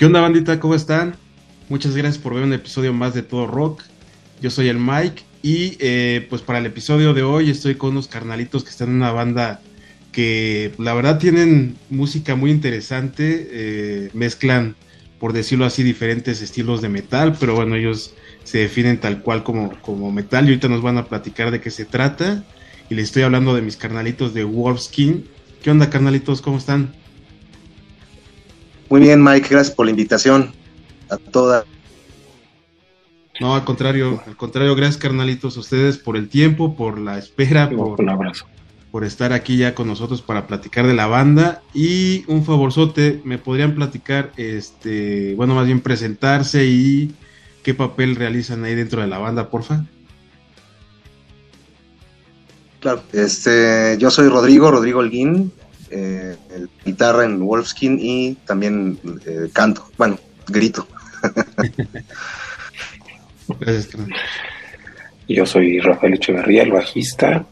¿Qué onda, bandita? ¿Cómo están? Muchas gracias por ver un episodio más de Todo Rock. Yo soy el Mike y eh, pues para el episodio de hoy estoy con unos carnalitos que están en una banda que la verdad tienen música muy interesante, eh, mezclan, por decirlo así, diferentes estilos de metal, pero bueno, ellos se definen tal cual como, como metal y ahorita nos van a platicar de qué se trata. Y les estoy hablando de mis carnalitos de Wolfskin. ¿Qué onda, carnalitos? ¿Cómo están? Muy bien, Mike, gracias por la invitación a toda. No, al contrario, al contrario, gracias carnalitos a ustedes por el tiempo, por la espera, por, abrazo. por estar aquí ya con nosotros para platicar de la banda. Y un favorzote, me podrían platicar, este, bueno, más bien presentarse y qué papel realizan ahí dentro de la banda, porfa. Claro, este, yo soy Rodrigo, Rodrigo Holguín, eh, guitarra en Wolfskin y también eh, canto, bueno, grito. Yo soy Rafael Echeverría, el bajista,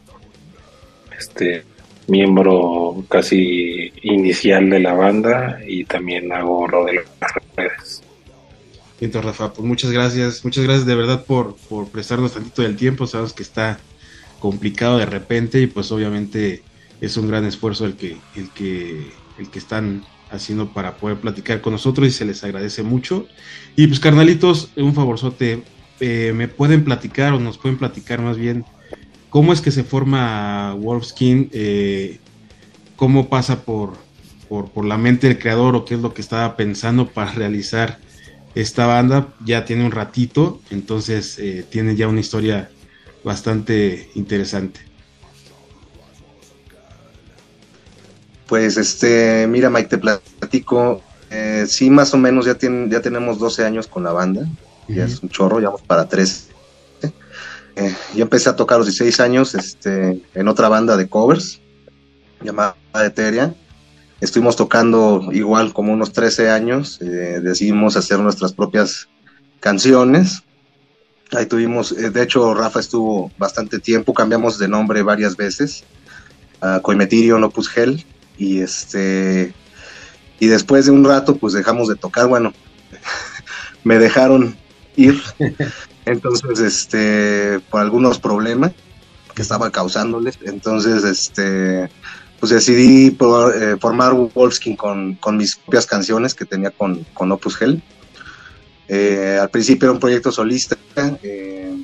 este miembro casi inicial de la banda y también hago lo de las redes. Entonces, Rafa, pues muchas gracias, muchas gracias de verdad por, por prestarnos tantito del tiempo, sabes que está complicado de repente y pues obviamente es un gran esfuerzo el que, el que, el que están haciendo para poder platicar con nosotros y se les agradece mucho. Y pues carnalitos, un favorzote, eh, me pueden platicar o nos pueden platicar más bien cómo es que se forma Wolfskin, eh, cómo pasa por, por, por, la mente del creador o qué es lo que estaba pensando para realizar esta banda. Ya tiene un ratito, entonces eh, tiene ya una historia bastante interesante. Pues este, mira Mike, te platico, eh, sí más o menos ya, ya tenemos 12 años con la banda, ya es un chorro, ya vamos para 13. Eh, yo empecé a tocar a los 16 años este, en otra banda de covers llamada Eteria. Estuvimos tocando igual como unos 13 años, eh, decidimos hacer nuestras propias canciones Ahí tuvimos, eh, de hecho, Rafa estuvo bastante tiempo, cambiamos de nombre varias veces a Coimetirio Opus Hell y este y después de un rato pues dejamos de tocar, bueno, me dejaron ir. Entonces, este, por algunos problemas que estaba causándoles, entonces este pues decidí eh, formar Wolfskin con, con mis propias canciones que tenía con, con Opus Hell eh, al principio era un proyecto solista, eh,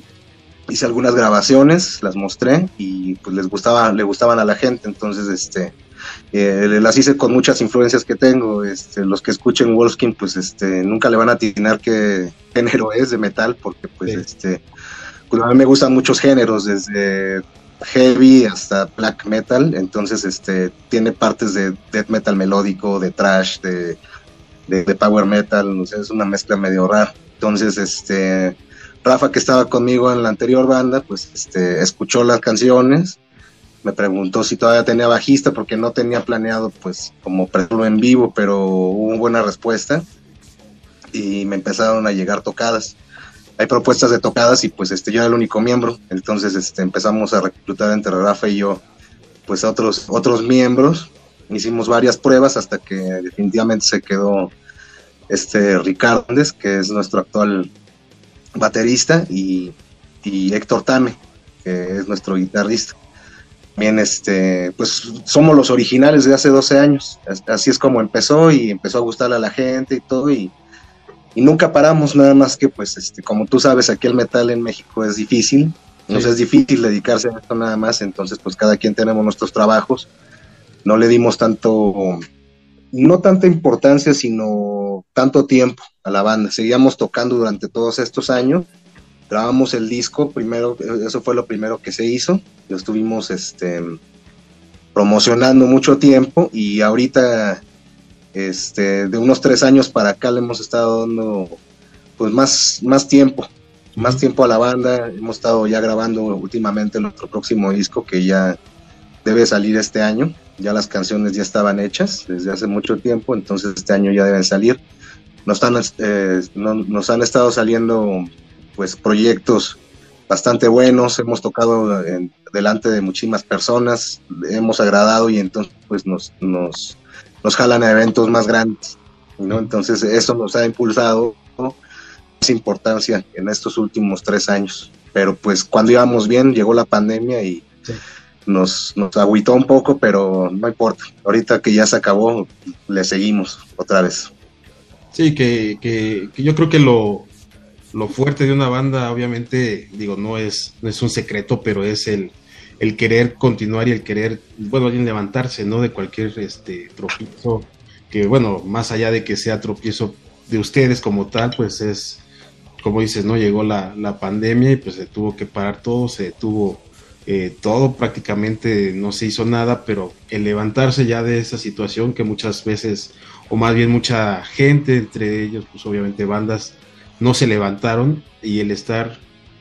hice algunas grabaciones, las mostré y pues les gustaba, le gustaban a la gente, entonces este eh, las hice con muchas influencias que tengo. Este, los que escuchen Wolfskin, pues este, nunca le van a atinar qué género es de metal, porque pues este, pues, a mí me gustan muchos géneros, desde heavy hasta black metal, entonces este, tiene partes de death metal melódico, de trash, de de, power metal, es una mezcla medio rara. Entonces, este, Rafa, que estaba conmigo en la anterior banda, pues este, escuchó las canciones, me preguntó si todavía tenía bajista, porque no tenía planeado, pues, como presentarlo en vivo, pero hubo buena respuesta y me empezaron a llegar tocadas. Hay propuestas de tocadas y pues este, yo era el único miembro, entonces este, empezamos a reclutar entre Rafa y yo, pues otros, otros miembros hicimos varias pruebas hasta que definitivamente se quedó este Ricardo que es nuestro actual baterista, y, Héctor Tame, que es nuestro guitarrista. También este, pues somos los originales de hace 12 años. Así es como empezó y empezó a gustarle a la gente y todo y, nunca paramos, nada más que pues este, como tú sabes, aquí el metal en México es difícil, nos es difícil dedicarse a esto nada más, entonces pues cada quien tenemos nuestros trabajos no le dimos tanto, no tanta importancia, sino tanto tiempo a la banda. Seguíamos tocando durante todos estos años. Grabamos el disco, primero, eso fue lo primero que se hizo. Lo estuvimos este, promocionando mucho tiempo y ahorita, este, de unos tres años para acá, le hemos estado dando pues más, más tiempo, más tiempo a la banda. Hemos estado ya grabando últimamente nuestro próximo disco que ya debe salir este año ya las canciones ya estaban hechas desde hace mucho tiempo, entonces este año ya deben salir. Nos, están, eh, nos han estado saliendo pues proyectos bastante buenos, hemos tocado delante de muchísimas personas, hemos agradado y entonces pues nos, nos, nos jalan a eventos más grandes. ¿no? Entonces eso nos ha impulsado más importancia en estos últimos tres años. Pero pues cuando íbamos bien llegó la pandemia y nos, nos agüitó un poco, pero no importa. Ahorita que ya se acabó, le seguimos otra vez. Sí, que, que, yo creo que lo, lo, fuerte de una banda, obviamente, digo, no es, no es un secreto, pero es el, el querer continuar y el querer, bueno, levantarse, ¿no? De cualquier este tropiezo, que bueno, más allá de que sea tropiezo de ustedes como tal, pues es, como dices, ¿no? Llegó la, la pandemia y pues se tuvo que parar todo, se detuvo eh, todo prácticamente no se hizo nada, pero el levantarse ya de esa situación que muchas veces, o más bien mucha gente, entre ellos, pues obviamente bandas, no se levantaron y el estar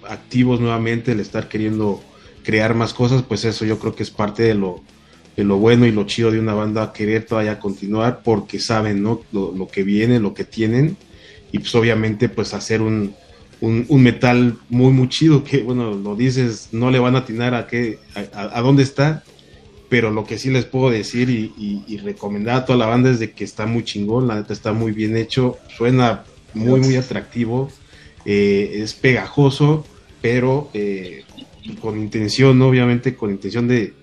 activos nuevamente, el estar queriendo crear más cosas, pues eso yo creo que es parte de lo, de lo bueno y lo chido de una banda, querer todavía continuar porque saben ¿no? lo, que viene, lo que tienen y pues obviamente pues hacer un, un, metal muy, muy chido que, bueno, lo dices, no le van a atinar a, qué, a, dónde está, pero lo que sí les puedo decir y, recomendar a toda la banda es de que está muy chingón, la neta está muy bien hecho, suena muy, muy atractivo, eh, es pegajoso, pero eh, con intención, obviamente, con intención de,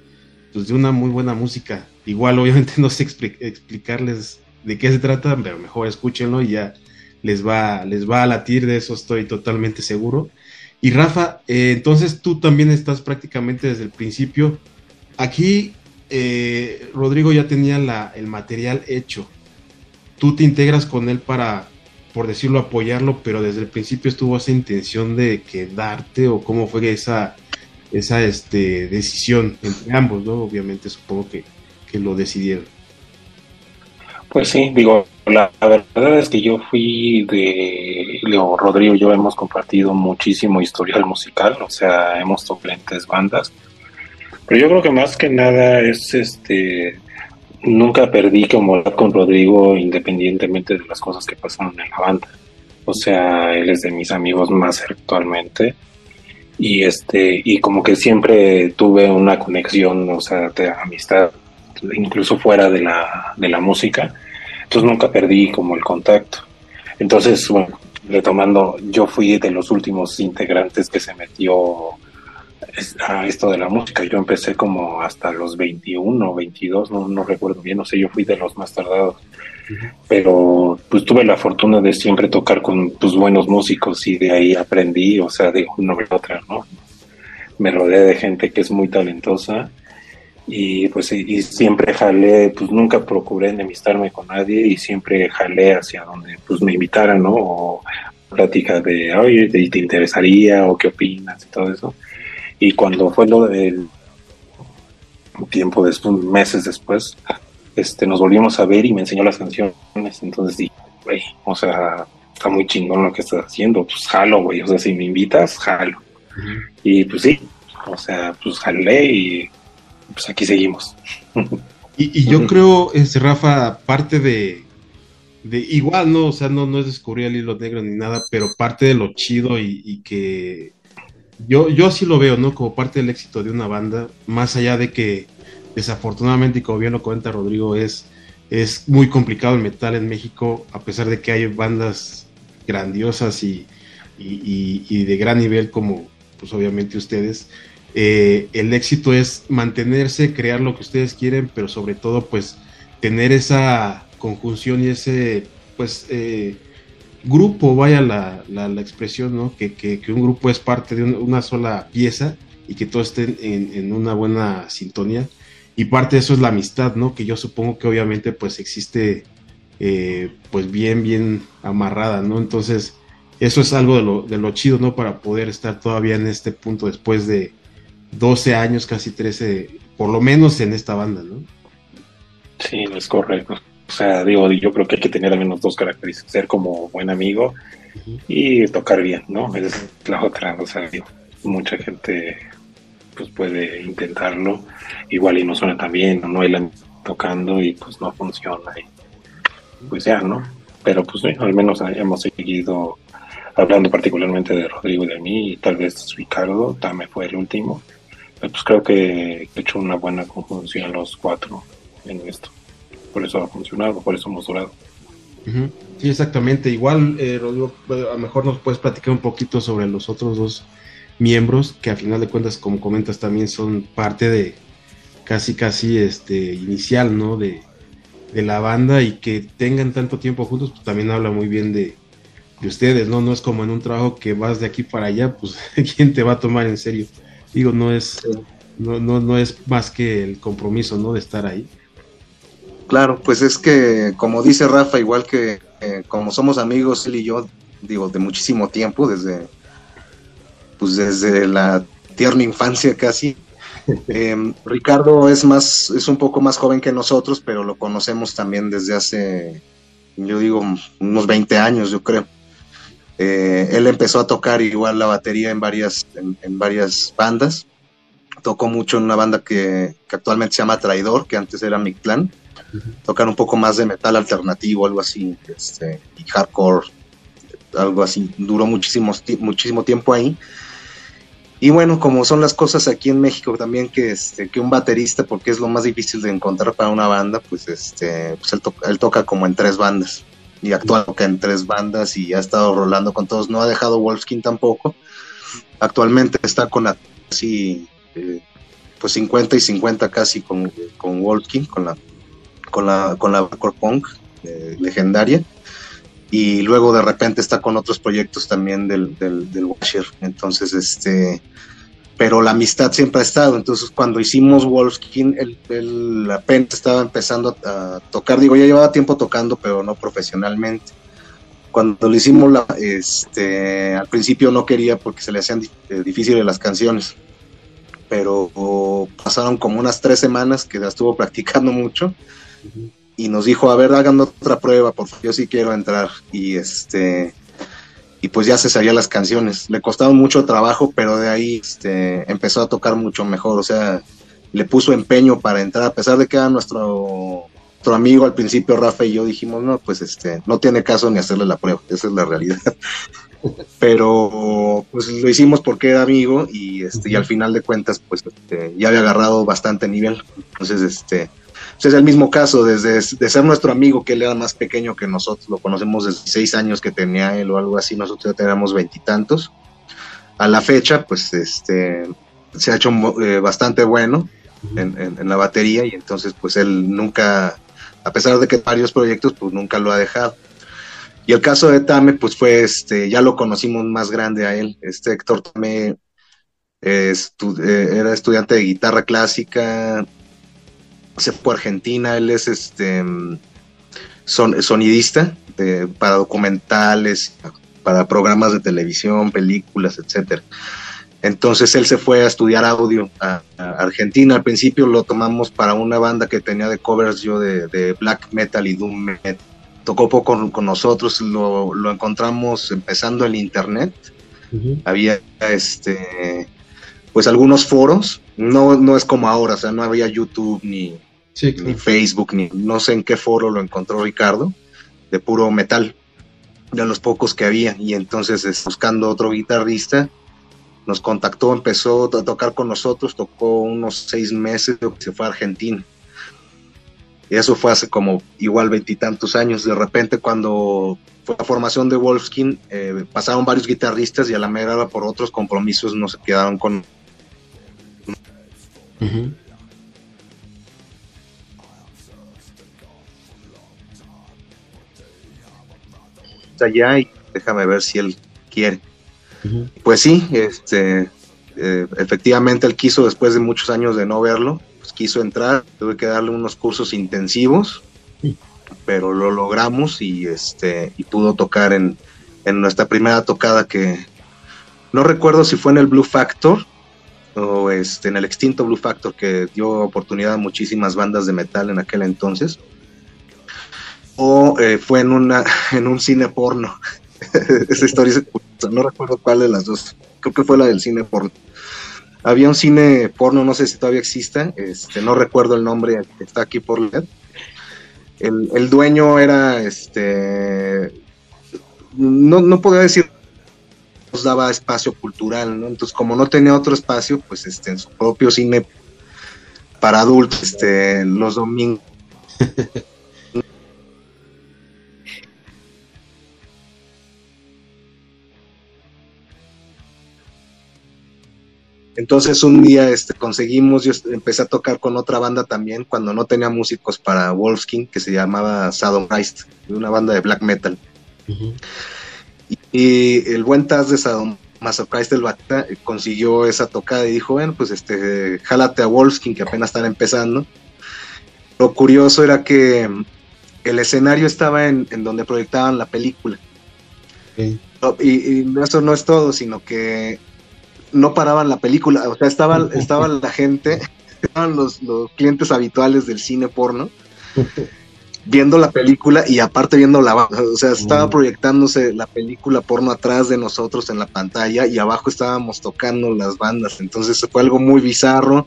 pues, de una muy buena música. Igual, obviamente, no sé explicarles de qué se trata, pero mejor escúchenlo y ya les va, les va a latir, de eso estoy totalmente seguro. Y Rafa, eh, entonces tú también estás prácticamente desde el principio. Aquí Rodrigo ya tenía la, el material hecho. Tú te integras con él para, por decirlo, apoyarlo, pero desde el principio estuvo esa intención de quedarte o cómo fue esa, esa este, decisión entre ambos, ¿no? Obviamente supongo que, que lo decidieron. Pues sí, digo, la, verdad es que yo fui de Leo Rodrigo y yo hemos compartido muchísimo historial musical, o sea, hemos tocado diferentes bandas. Pero yo creo que más que nada es este nunca perdí como con Rodrigo independientemente de las cosas que pasaron en la banda. O sea, él es de mis amigos más actualmente y este y como que siempre tuve una conexión, o sea, de amistad incluso fuera de la, de la música. Entonces nunca perdí como el contacto. Entonces, bueno, retomando, yo fui de los últimos integrantes que se metió a esto de la música. Yo empecé como hasta los 21, 22, no, no recuerdo bien, no sé, yo fui de los más tardados. Pero pues tuve la fortuna de siempre tocar con pues, buenos músicos y de ahí aprendí, o sea, de una vez otra, ¿no? Me rodeé de gente que es muy talentosa y pues y siempre jalé, pues nunca procuré enemistarme con nadie y siempre jalé hacia donde pues me invitaran, ¿no? O pláticas de, oye, ¿te, interesaría o qué opinas y todo eso. Y cuando fue lo del tiempo después, meses después, este, nos volvimos a ver y me enseñó las canciones, entonces dije, güey, o sea, está muy chingón lo que estás haciendo, pues jalo, güey, o sea, si me invitas, jalo. Y pues sí, o sea, pues jalé y pues aquí seguimos. Y, yo creo, este, Rafa, parte de, de, igual, no, o sea, no, no es descubrir el hilo negro ni nada, pero parte de lo chido y, que yo, yo así lo veo, ¿no? Como parte del éxito de una banda, más allá de que desafortunadamente, y como bien lo cuenta Rodrigo, es, es muy complicado el metal en México, a pesar de que hay bandas grandiosas y, y, y de gran nivel como, pues obviamente ustedes, eh, el éxito es mantenerse, crear lo que ustedes quieren, pero sobre todo pues tener esa conjunción y ese pues eh, grupo, vaya la, la, expresión, ¿no? Que, que, un grupo es parte de una sola pieza y que todos estén en, una buena sintonía. Y parte de eso es la amistad, ¿no? Que yo supongo que obviamente pues existe eh, pues bien, bien amarrada, ¿no? Entonces eso es algo de lo, de lo chido, ¿no? Para poder estar todavía en este punto después de, 12 años, casi 13, por lo menos en esta banda, ¿no? Sí, es correcto. O sea, digo, yo creo que hay que tener al menos dos características, ser como buen amigo y tocar bien, ¿no? Esa es la otra, o sea, digo, mucha gente pues puede intentarlo, igual y no suena tan bien, no hay la tocando y pues no funciona y pues ya, ¿no? Pero pues al menos hemos seguido hablando particularmente de Rodrigo y de mí, y tal vez Ricardo, también fue el último, pues creo que he hecho una buena conjunción los cuatro en esto. Por eso ha funcionado, por eso hemos durado. Sí, exactamente. Igual, eh, Rodrigo, a lo mejor nos puedes platicar un poquito sobre los otros dos miembros que a final de cuentas, como comentas, también son parte de casi, casi este inicial, ¿no? De, de la banda y que tengan tanto tiempo juntos, pues también habla muy bien de, de ustedes, ¿no? No es como en un trabajo que vas de aquí para allá, pues ¿quién te va a tomar en serio? Digo, no es, no, no, no es más que el compromiso, ¿no? De estar ahí. Claro, pues es que, como dice Rafa, igual que eh, como somos amigos, él y yo, digo, de muchísimo tiempo, desde, pues desde la tierna infancia casi. Em, Ricardo es más, es un poco más joven que nosotros, pero lo conocemos también desde hace, yo digo, unos 20 años, yo creo. Eh, él empezó a tocar igual la batería en varias, en, varias bandas. Tocó mucho en una banda que, actualmente se llama Traidor, que antes era Mi Plan. Tocar un poco más de metal alternativo, algo así, este, y hardcore, algo así. Duró muchísimo, muchísimo tiempo ahí. Y bueno, como son las cosas aquí en México también, que, este, que un baterista, porque es lo más difícil de encontrar para una banda, pues, este, pues él toca como en tres bandas y actúa en tres bandas y ha estado rolando con todos. No ha dejado Wolfskin tampoco. Actualmente está con así eh, pues 50 y 50 casi con, con Wolfskin, con la con la con la punk eh, legendaria. Y luego de repente está con otros proyectos también del, del, del Washer. Entonces, este pero la amistad siempre ha estado. Entonces, cuando hicimos Wolfskin, el, el, apenas estaba empezando a, tocar. Digo, ya llevaba tiempo tocando, pero no profesionalmente. Cuando lo hicimos, la, este, al principio no quería porque se le hacían eh, difíciles las canciones. Pero pasaron como unas tres semanas que la estuvo practicando mucho. Y nos dijo, a ver, hagan otra prueba, porque yo sí quiero entrar. Y este y pues ya se sabía las canciones. Le costaba mucho trabajo, pero de ahí este, empezó a tocar mucho mejor, o sea, le puso empeño para entrar, a pesar de que era nuestro, nuestro amigo al principio, Rafa y yo dijimos, no, pues este, no tiene caso ni hacerle la prueba, esa es la realidad. pero pues lo hicimos porque era amigo y este y al final de cuentas pues este, ya había agarrado bastante nivel entonces este es el mismo caso, desde de ser nuestro amigo, que él era más pequeño que nosotros, lo conocemos desde seis años que tenía él o algo así, nosotros ya teníamos veintitantos. A la fecha, pues este se ha hecho eh, bastante bueno en, la batería y entonces pues él nunca, a pesar de que varios proyectos, pues nunca lo ha dejado. Y el caso de Tame, pues fue, este, ya lo conocimos más grande a él. Este Héctor Tame eh, era estudiante de guitarra clásica, se fue a Argentina, él es este son, sonidista para documentales, para programas de televisión, películas, etcétera. Entonces él se fue a estudiar audio a, Argentina. Al principio lo tomamos para una banda que tenía de covers yo de, black metal y doom metal. Tocó poco con, nosotros, lo, encontramos empezando en internet. Había este pues algunos foros, no, no es como ahora, o sea, no había YouTube ni, ni Facebook, ni no sé en qué foro lo encontró Ricardo, de puro metal, de los pocos que había, y entonces buscando otro guitarrista, nos contactó, empezó a tocar con nosotros, tocó unos seis meses, se fue a Argentina. Y eso fue hace como igual veintitantos años. De repente cuando fue la formación de Wolfskin, eh, pasaron varios guitarristas y a la mera por otros compromisos no se quedaron con allá y déjame ver si él quiere. Pues sí, este, eh, efectivamente él quiso, después de muchos años de no verlo, pues quiso entrar, tuve que darle unos cursos intensivos, pero lo logramos y, este, y pudo tocar en, en nuestra primera tocada que no recuerdo si fue en el Blue Factor o este, en el extinto Blue Factor que dio oportunidad a muchísimas bandas de metal en aquel entonces, o eh, fue en, una, en un cine porno. Esa historia es no recuerdo cuál de las dos, creo que fue la del cine porno. Había un cine porno, no sé si todavía exista, este, no recuerdo el nombre, está aquí por LED. El, el dueño era, este, no, no podía decir nos daba espacio cultural, ¿no? Entonces, como no tenía otro espacio, pues este, en su propio cine para adultos, este, los domingos. Entonces un día este, conseguimos, yo empecé a tocar con otra banda también cuando no tenía músicos para Wolfskin que se llamaba Saddam Christ, una banda de black metal. y, el buen Taz de Saddam Christ del Bata consiguió esa tocada y dijo, bueno, pues este, jálate a Wolfskin que apenas están empezando. Lo curioso era que el escenario estaba en, donde proyectaban la película. Y, eso no es todo, sino que no paraban la película, o sea, estaba, estaba la gente, estaban los, clientes habituales del cine porno, viendo la película y aparte viendo la o sea, estaba proyectándose la película porno atrás de nosotros en la pantalla y abajo estábamos tocando las bandas, entonces fue algo muy bizarro,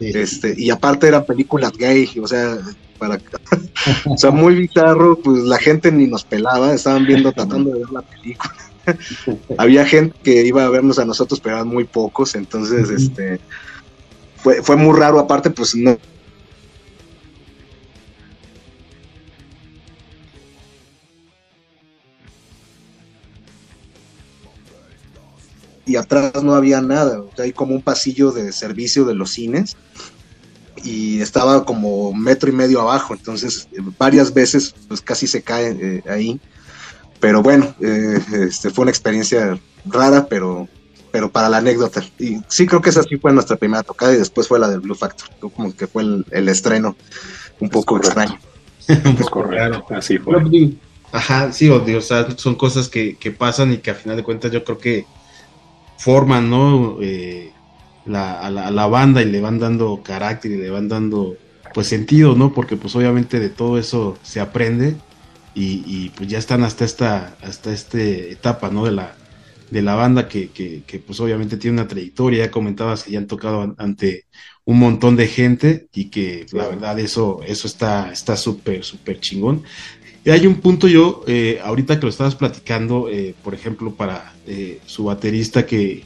este, y aparte era película gay, o sea, para o sea, muy bizarro, pues la gente ni nos pelaba, estaban viendo, tratando de ver la película. Había gente que iba a vernos a nosotros, pero eran muy pocos, entonces este fue, fue muy raro, aparte, pues no, y atrás no había nada. hay como un pasillo de servicio de los cines y estaba como metro y medio abajo, entonces varias veces pues casi se cae eh, ahí. Pero bueno, eh, este, fue una experiencia rara, pero, pero para la anécdota. Y sí creo que esa sí fue nuestra primera tocada y después fue la del Blue Factor, como que fue el, estreno un poco extraño. un poco raro, así fue. Ajá, sí, o, sea, son cosas que, que pasan y que a final de cuentas yo creo que forman, ¿no? Eh, la, a, la, banda y le van dando carácter y le van dando pues sentido, ¿no? Porque pues obviamente de todo eso se aprende y, pues ya están hasta esta, hasta esta etapa, ¿no? De la, de la banda que, que, que, pues obviamente tiene una trayectoria, ya comentabas que ya han tocado ante un montón de gente y que la verdad eso, eso está está súper, súper chingón. Y hay un punto yo, eh, ahorita que lo estabas platicando, eh, por ejemplo, para eh, su baterista que,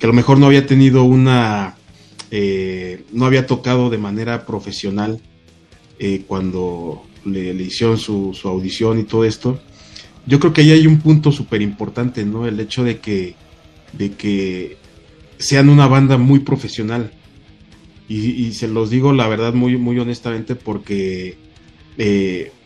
a lo mejor no había tenido una, no había tocado de manera profesional cuando le, hicieron su, audición y todo esto. Yo creo que ahí hay un punto súper importante, ¿no? El hecho de que, de que sean una banda muy profesional. Y, se los digo la verdad muy, muy honestamente porque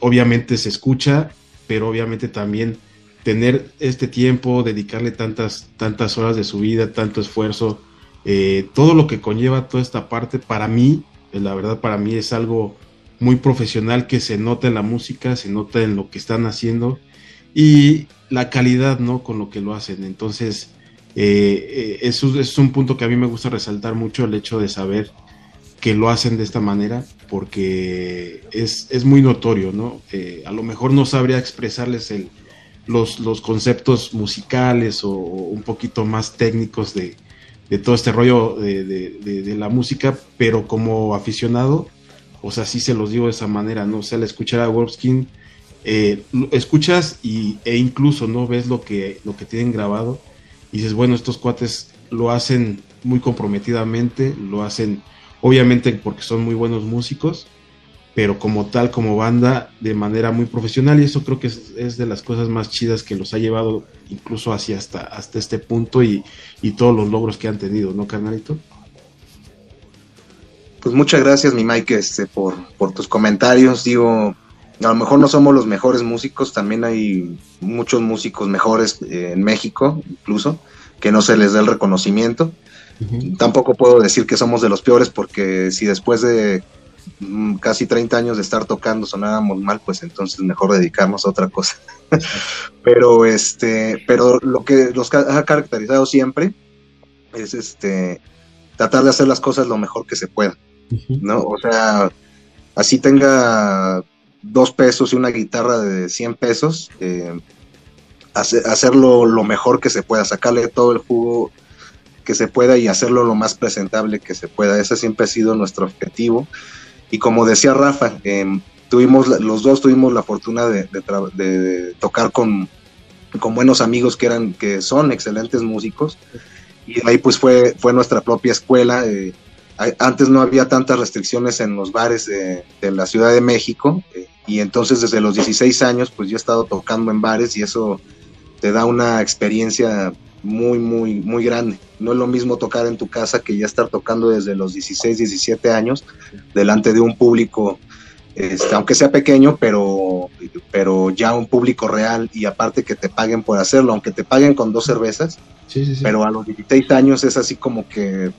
obviamente se escucha, pero obviamente también tener este tiempo, dedicarle tantas, tantas horas de su vida, tanto esfuerzo, eh, todo lo que conlleva toda esta parte, para mí, eh, la verdad para mí es algo muy profesional que se nota en la música, se nota en lo que están haciendo y la calidad, ¿no? Con lo que lo hacen. Entonces, eh, eso es un punto que a mí me gusta resaltar mucho, el hecho de saber que lo hacen de esta manera, porque es, es muy notorio, ¿no? a lo mejor no sabría expresarles el, los, los conceptos musicales o, un poquito más técnicos de, todo este rollo de, la música, pero como aficionado, o sea, sí se los digo de esa manera, ¿no? O sea, al escuchar a Wolfskin, eh, escuchas y, e incluso no ves lo que, lo que tienen grabado y dices, bueno, estos cuates lo hacen muy comprometidamente, lo hacen obviamente porque son muy buenos músicos, pero como tal, como banda, de manera muy profesional, y eso creo que es, de las cosas más chidas que los ha llevado incluso hacia hasta, hasta este punto y, todos los logros que han tenido, ¿no, carnalito? Pues muchas gracias, mi Mike, este, por, por tus comentarios. Digo, a lo mejor no somos los mejores músicos, también hay muchos músicos mejores eh, en México, incluso, que no se les da el reconocimiento. Tampoco puedo decir que somos de los peores, porque si después de Mm, casi 30 años de estar tocando sonábamos mal, pues entonces mejor dedicarnos a otra cosa. pero este, pero lo que los ha caracterizado siempre es este tratar de hacer las cosas lo mejor que se pueda, ¿no? O sea, así tenga dos pesos y una guitarra de 100 pesos, eh, hacerlo lo mejor que se pueda, sacarle todo el jugo que se pueda y hacerlo lo más presentable que se pueda. Ese siempre ha sido nuestro objetivo. Y como decía Rafa, em, tuvimos los dos tuvimos la fortuna de, tocar con, con, buenos amigos que eran que son excelentes músicos y ahí pues fue fue nuestra propia escuela eh, antes no había tantas restricciones en los bares de, la Ciudad de México eh, y entonces desde los 16 años pues yo he estado tocando en bares y eso te da una experiencia muy, muy, muy grande. No es lo mismo tocar en tu casa que ya estar tocando desde los 16, 17 años delante de un público, este, aunque sea pequeño, pero, pero ya un público real y aparte que te paguen por hacerlo, aunque te paguen con dos cervezas, pero a los 16 años es así como que,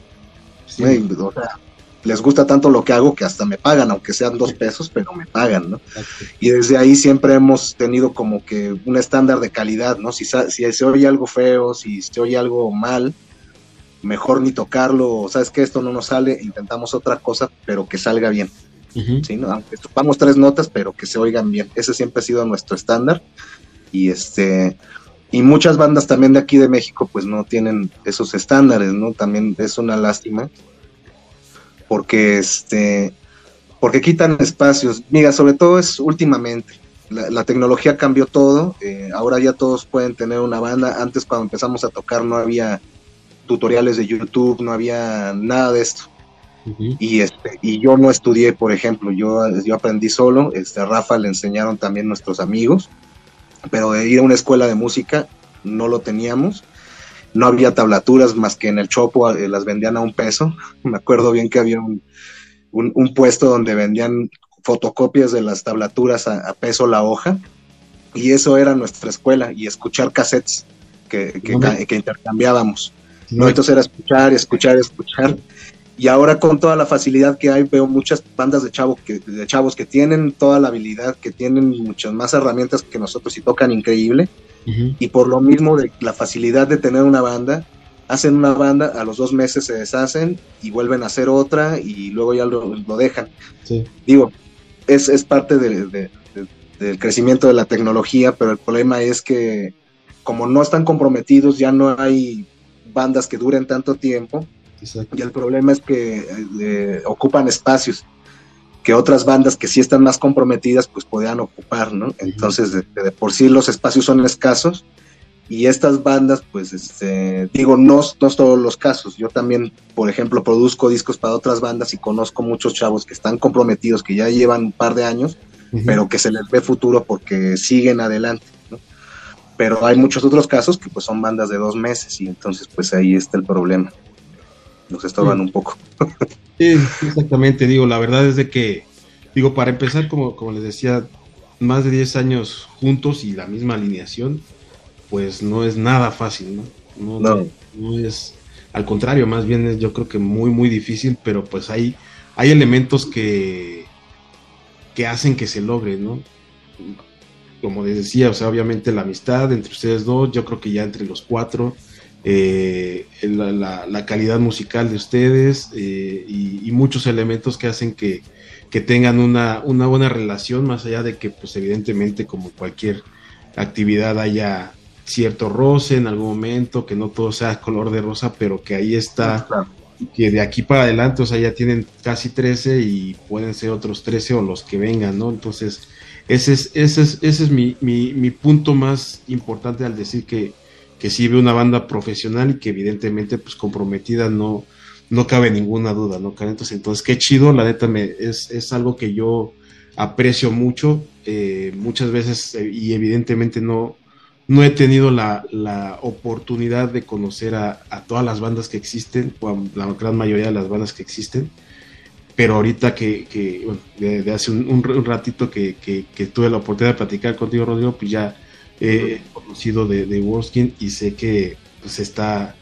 o sea, les gusta tanto lo que hago que hasta me pagan, aunque sean dos pesos, pero me pagan, ¿no? Y desde ahí siempre hemos tenido como que un estándar de calidad, ¿no? Si, si se oye algo feo, si se oye algo mal, mejor ni tocarlo, sabes que esto no nos sale, intentamos otra cosa, pero que salga bien. ¿sí, no? Aunque topamos tres notas, pero que se oigan bien. Ese siempre ha sido nuestro estándar. Y este y muchas bandas también de aquí de México pues no tienen esos estándares, ¿no? También es una lástima porque este porque quitan espacios. Mira, sobre todo es últimamente. La, tecnología cambió todo. Eh, ahora ya todos pueden tener una banda. Antes cuando empezamos a tocar no había tutoriales de YouTube, no había nada de esto. Y este, y yo no estudié, por ejemplo, yo, yo aprendí solo, este, a Rafa le enseñaron también nuestros amigos, pero de ir a una escuela de música no lo teníamos no había tablaturas más que en el Chopo eh, las vendían a un peso. Me acuerdo bien que había un, puesto donde vendían fotocopias de las tablaturas a, peso la hoja y eso era nuestra escuela y escuchar cassettes que, que, intercambiábamos. ¿no? Entonces era escuchar, escuchar, escuchar. Y ahora con toda la facilidad que hay, veo muchas bandas de, chavo que, de chavos que tienen toda la habilidad, que tienen muchas más herramientas que nosotros y tocan increíble y por lo mismo de la facilidad de tener una banda, hacen una banda, a los dos meses se deshacen y vuelven a hacer otra y luego ya lo, dejan. Digo, es, es parte del crecimiento de la tecnología, pero el problema es que como no están comprometidos, ya no hay bandas que duren tanto tiempo. Y el problema es que eh, ocupan espacios que otras bandas que sí están más comprometidas pues podían ocupar, ¿no? Entonces de, por sí los espacios son escasos y estas bandas pues este, digo no, no todos los casos, yo también por ejemplo produzco discos para otras bandas y conozco muchos chavos que están comprometidos, que ya llevan un par de años, pero que se les ve futuro porque siguen adelante, ¿no? Pero hay muchos otros casos que pues son bandas de dos meses y entonces pues ahí está el problema, nos estorban un poco. Sí, exactamente, digo, la verdad es de que, digo, para empezar, como, como les decía, más de 10 años juntos y la misma alineación, pues no es nada fácil, ¿no? No, no. es, al contrario, más bien es yo creo que muy, muy difícil, pero pues hay, hay elementos que, que hacen que se logre, ¿no? Como les decía, o sea, obviamente la amistad entre ustedes dos, yo creo que ya entre los cuatro, eh, la, calidad musical de ustedes eh, y, muchos elementos que hacen que, tengan una, una, buena relación, más allá de que, pues evidentemente, como cualquier actividad haya cierto roce en algún momento, que no todo sea color de rosa, pero que ahí está, que de aquí para adelante, o sea, ya tienen casi 13 y pueden ser otros 13 o los que vengan, ¿no? Entonces, ese es, ese es, ese es mi, mi, mi punto más importante al decir que, que sí ve una banda profesional y que evidentemente pues comprometida no, no cabe ninguna duda, ¿no? Entonces, entonces qué chido, la neta me, es, es algo que yo aprecio mucho, eh, muchas veces eh, y evidentemente no, no he tenido la, la oportunidad de conocer a, a, todas las bandas que existen, o a la gran mayoría de las bandas que existen, pero ahorita que, que bueno, de, hace un, ratito que, que, tuve la oportunidad de platicar contigo, Rodrigo, pues ya he conocido de, de Worskin y sé que pues está,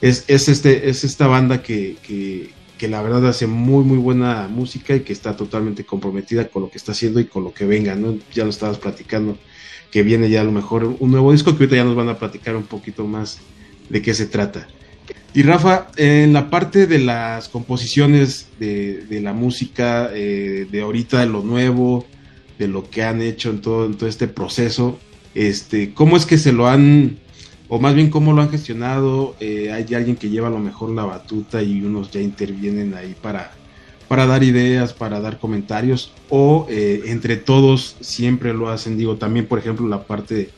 es, es, este, es esta banda que, que, que, la verdad hace muy muy buena música y que está totalmente comprometida con lo que está haciendo y con lo que venga, ¿no? Ya lo estabas platicando, que viene ya a lo mejor un nuevo disco que ahorita ya nos van a platicar un poquito más de qué se trata. Y Rafa, en la parte de las composiciones de, de la música, eh, de ahorita, de lo nuevo, de lo que han hecho en todo, en todo este proceso, este, ¿Cómo es que se lo han, o más bien cómo lo han gestionado? Eh, ¿Hay alguien que lleva a lo mejor la batuta y unos ya intervienen ahí para, para dar ideas, para dar comentarios? ¿O eh, entre todos siempre lo hacen? Digo, también por ejemplo la parte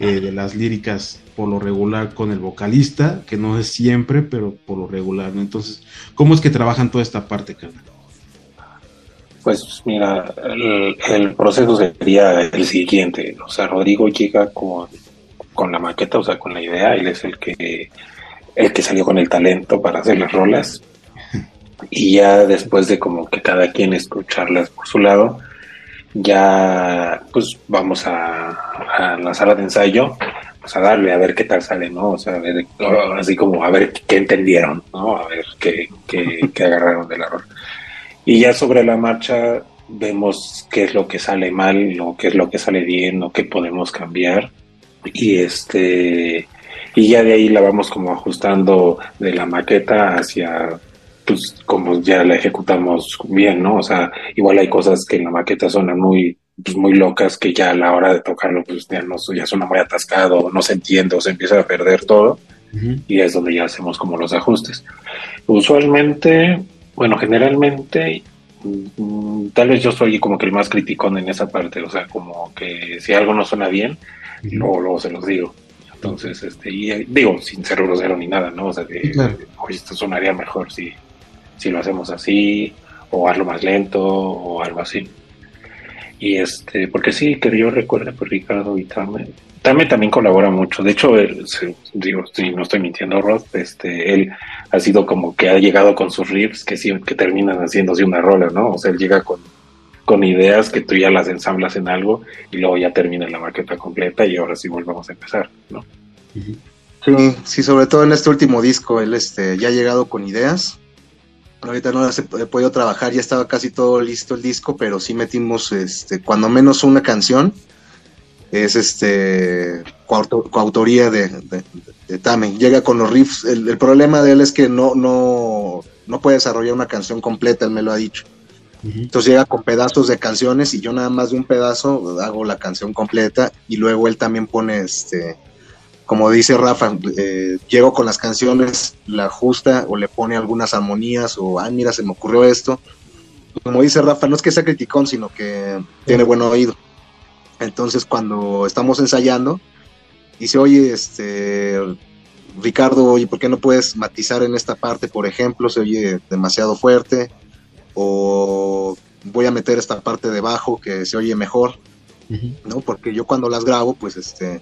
eh, de las líricas por lo regular con el vocalista, que no es siempre, pero por lo regular, ¿no? Entonces, ¿cómo es que trabajan toda esta parte, carnal? Pues mira, el, proceso sería el siguiente. O sea, Rodrigo llega con con la maqueta, o sea, con la idea, él es el que, el que salió con el talento para hacer las rolas. Y ya después de como que cada quien escucharlas por su lado, ya pues vamos a, a la sala de ensayo pues a darle a ver qué tal sale, ¿no? O sea, a ver, así como a ver qué entendieron, ¿no? A ver qué, qué, qué agarraron del error. Y ya sobre la marcha vemos qué es lo que sale mal, o qué es lo que sale bien, o qué podemos cambiar. Y este y ya de ahí la vamos como ajustando de la maqueta hacia pues como ya la ejecutamos bien, ¿no? O sea, igual hay cosas que en la maqueta suenan muy pues, muy locas que ya a la hora de tocarlo pues ya, no, ya suena muy atascado, no se entiende o se empieza a perder todo y es donde ya hacemos como los ajustes. Usualmente, bueno, generalmente mm, tal vez yo soy como que el más criticón en esa parte, o sea, como que si algo no suena bien, luego, se los digo. Entonces, este, y eh, digo, sin ser grosero ni nada, ¿no? O sea, que, oye, esto sonaría mejor si, si lo hacemos así, o hazlo más lento, o algo así. Y este, porque sí, que yo recuerdo, pues Ricardo y Tame, también colabora mucho. De hecho, él, digo, si no estoy mintiendo, Rod, este, él ha sido como que ha llegado con sus riffs que sí, que terminan haciéndose una rola, ¿no? O sea, él llega con, con ideas que tú ya las ensamblas en algo y luego ya termina la maqueta completa y ahora sí volvamos a empezar, ¿no? Sí, sí, sobre todo en este último disco, él este, ya ha llegado con ideas Ahorita no he podido trabajar, ya estaba casi todo listo el disco, pero sí metimos, este, cuando menos una canción, es este coautoría de, de, Tame. Llega con los riffs. El, problema de él es que no, no, no puede desarrollar una canción completa, él me lo ha dicho. Entonces llega con pedazos de canciones y yo nada más de un pedazo hago la canción completa y luego él también pone este como dice Rafa, eh, llego con las canciones, la ajusta o le pone algunas armonías o, ah, mira, se me ocurrió esto. Como dice Rafa, no es que sea criticón, sino que tiene buen oído. Entonces cuando estamos ensayando, dice, oye, este, Ricardo, oye, ¿por qué no puedes matizar en esta parte, por ejemplo? Se oye demasiado fuerte. O voy a meter esta parte de bajo que se oye mejor, ¿no? Porque yo cuando las grabo, pues este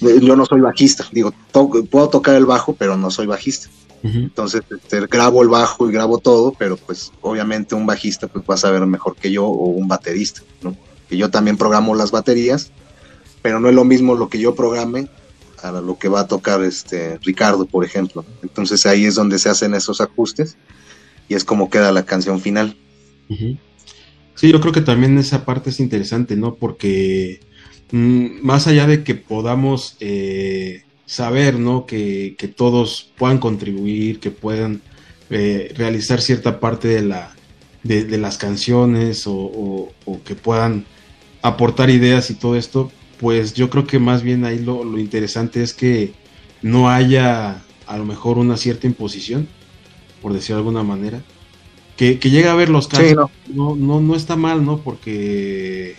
yo no soy bajista, digo, puedo tocar el bajo, pero no soy bajista. Entonces, este, grabo el bajo y grabo todo, pero pues obviamente un bajista pues va a saber mejor que yo o un baterista, ¿no? Que yo también programo las baterías, pero no es lo mismo lo que yo programe a lo que va a tocar este Ricardo, por ejemplo. Entonces ahí es donde se hacen esos ajustes y es como queda la canción final. Sí, yo creo que también esa parte es interesante, ¿no? Porque Mm, más allá de que podamos eh, saber, ¿no? Que, todos puedan contribuir, que puedan eh, realizar cierta parte de, la, de, las canciones o, que puedan aportar ideas y todo esto, pues yo creo que más bien ahí lo, interesante es que no haya a lo mejor una cierta imposición, por decir de alguna manera. Que, que llegue a ver los casos, no. no. no está mal, ¿no? Porque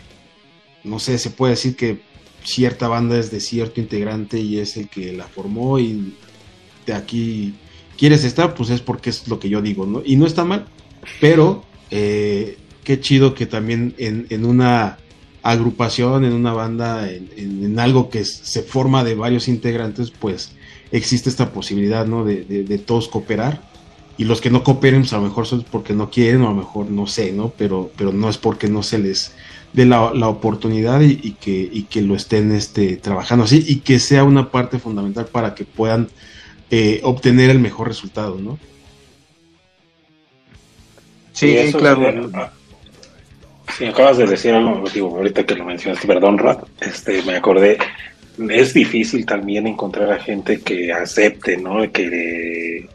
no sé, se puede decir que cierta banda es de cierto integrante y es el que la formó y de aquí quieres estar, pues es porque es lo que yo digo, ¿no? Y no está mal, pero eh, qué chido que también en, una agrupación, en una banda, en, algo que se forma de varios integrantes, pues existe esta posibilidad, ¿no? De, de, todos cooperar. Y los que no cooperen, pues a lo mejor son porque no quieren, o a lo mejor no sé, ¿no? Pero, pero no es porque no se les de la, oportunidad y, que, que lo estén este, trabajando así y que sea una parte fundamental para que puedan eh, obtener el mejor resultado, ¿no? Sí, claro. Si acabas de decir algo, digo, ahorita que lo mencionaste, perdón, Rat, este, me acordé, es difícil también encontrar a gente que acepte, ¿no? Que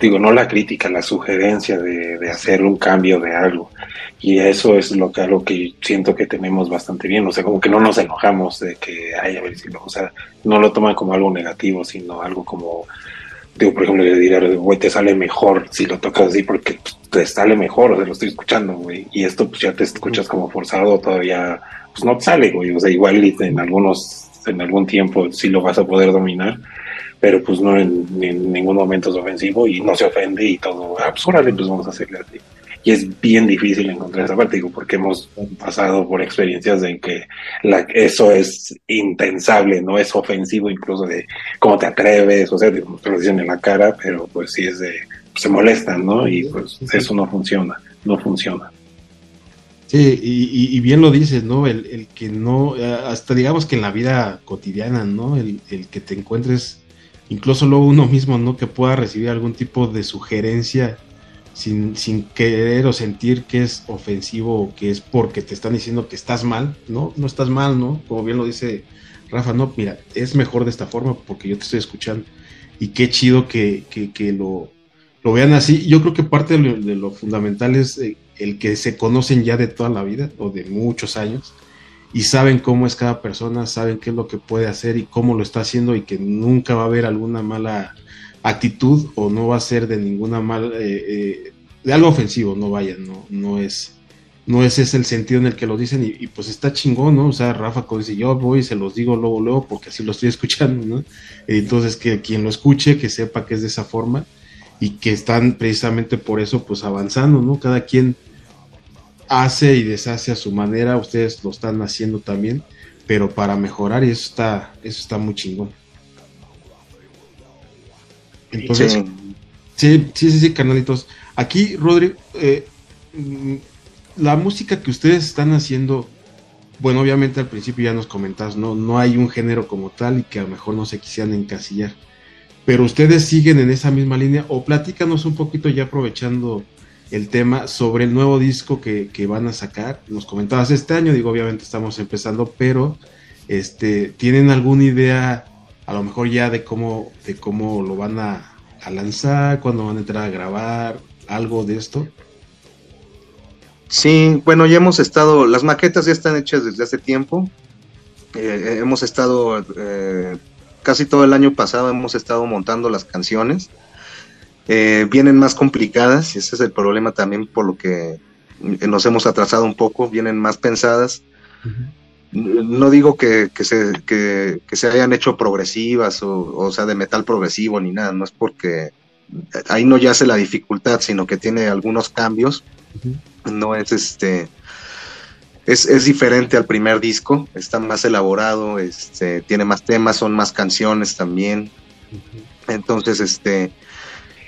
digo, no la crítica, la sugerencia de, de, hacer un cambio de algo. Y eso es lo que, algo que siento que tenemos bastante bien. O sea, como que no nos enojamos de que, ay, a ver si lo, o sea, no lo toman como algo negativo, sino algo como, por ejemplo, le diría, güey, te sale mejor si lo tocas así porque te sale mejor, o sea, lo estoy escuchando, güey. Y esto, pues ya te escuchas como forzado, todavía, pues no te sale, güey. O sea, igual en algunos, en algún tiempo sí lo vas a poder dominar pero pues no en, ningún momento es ofensivo y no se ofende y todo, ah, pues pues vamos a hacerle así. Y es bien difícil encontrar esa parte, digo, porque hemos pasado por experiencias en que eso es intensable, no es ofensivo incluso de cómo te atreves, o sea, te lo dicen en la cara, pero pues sí es de, se molestan, ¿no? Y pues eso no funciona, no funciona. Sí, y, bien lo dices, ¿no? El, el, que no, hasta digamos que en la vida cotidiana, ¿no? El, el, que te encuentres, incluso luego uno mismo, ¿no? Que pueda recibir algún tipo de sugerencia sin, sin querer o sentir que es ofensivo o que es porque te están diciendo que estás mal, ¿no? No estás mal, ¿no? Como bien lo dice Rafa, no, mira, es mejor de esta forma porque yo te estoy escuchando. Y qué chido que, que, lo, lo vean así. Yo creo que parte de lo, fundamental es eh, el que se conocen ya de toda la vida o de muchos años y saben cómo es cada persona, saben qué es lo que puede hacer y cómo lo está haciendo y que nunca va a haber alguna mala actitud o no va a ser de ninguna mala, eh, eh, de algo ofensivo, no vaya, no, no es, no ese es el sentido en el que lo dicen y, pues está chingón, ¿no? O sea, Rafa yo voy y se los digo luego, luego, porque así lo estoy escuchando, ¿no? Entonces que quien lo escuche, que sepa que es de esa forma y que están precisamente por eso pues avanzando, ¿no? Cada quien hace y deshace a su manera, ustedes lo están haciendo también, pero para mejorar y eso está, eso está muy chingón. Entonces, sí, sí, sí, sí, canalitos. Aquí, Rodri, eh, mm, la música que ustedes están haciendo, bueno, obviamente al principio ya nos comentas, ¿no? No hay un género como tal y que a lo mejor no se quisieran encasillar pero ustedes siguen en esa misma línea o platícanos un poquito ya aprovechando el tema sobre el nuevo disco que, van a sacar. Nos comentabas este año, digo, obviamente estamos empezando, pero este, ¿tienen alguna idea a lo mejor ya de cómo, de cómo lo van a, lanzar, cuándo van a entrar a grabar, algo de esto? Sí, bueno, ya hemos estado, las maquetas ya están hechas desde hace tiempo. Eh, hemos estado eh, casi todo el año pasado hemos estado montando las canciones. Eh, vienen más complicadas y ese es el problema también por lo que nos hemos atrasado un poco, vienen más pensadas. No digo que, se, que, se hayan hecho progresivas o, o sea de metal progresivo ni nada, no es porque ahí no yace la dificultad, sino que tiene algunos cambios. No es este es, diferente al primer disco, está más elaborado, este, tiene más temas, son más canciones también. Entonces, este,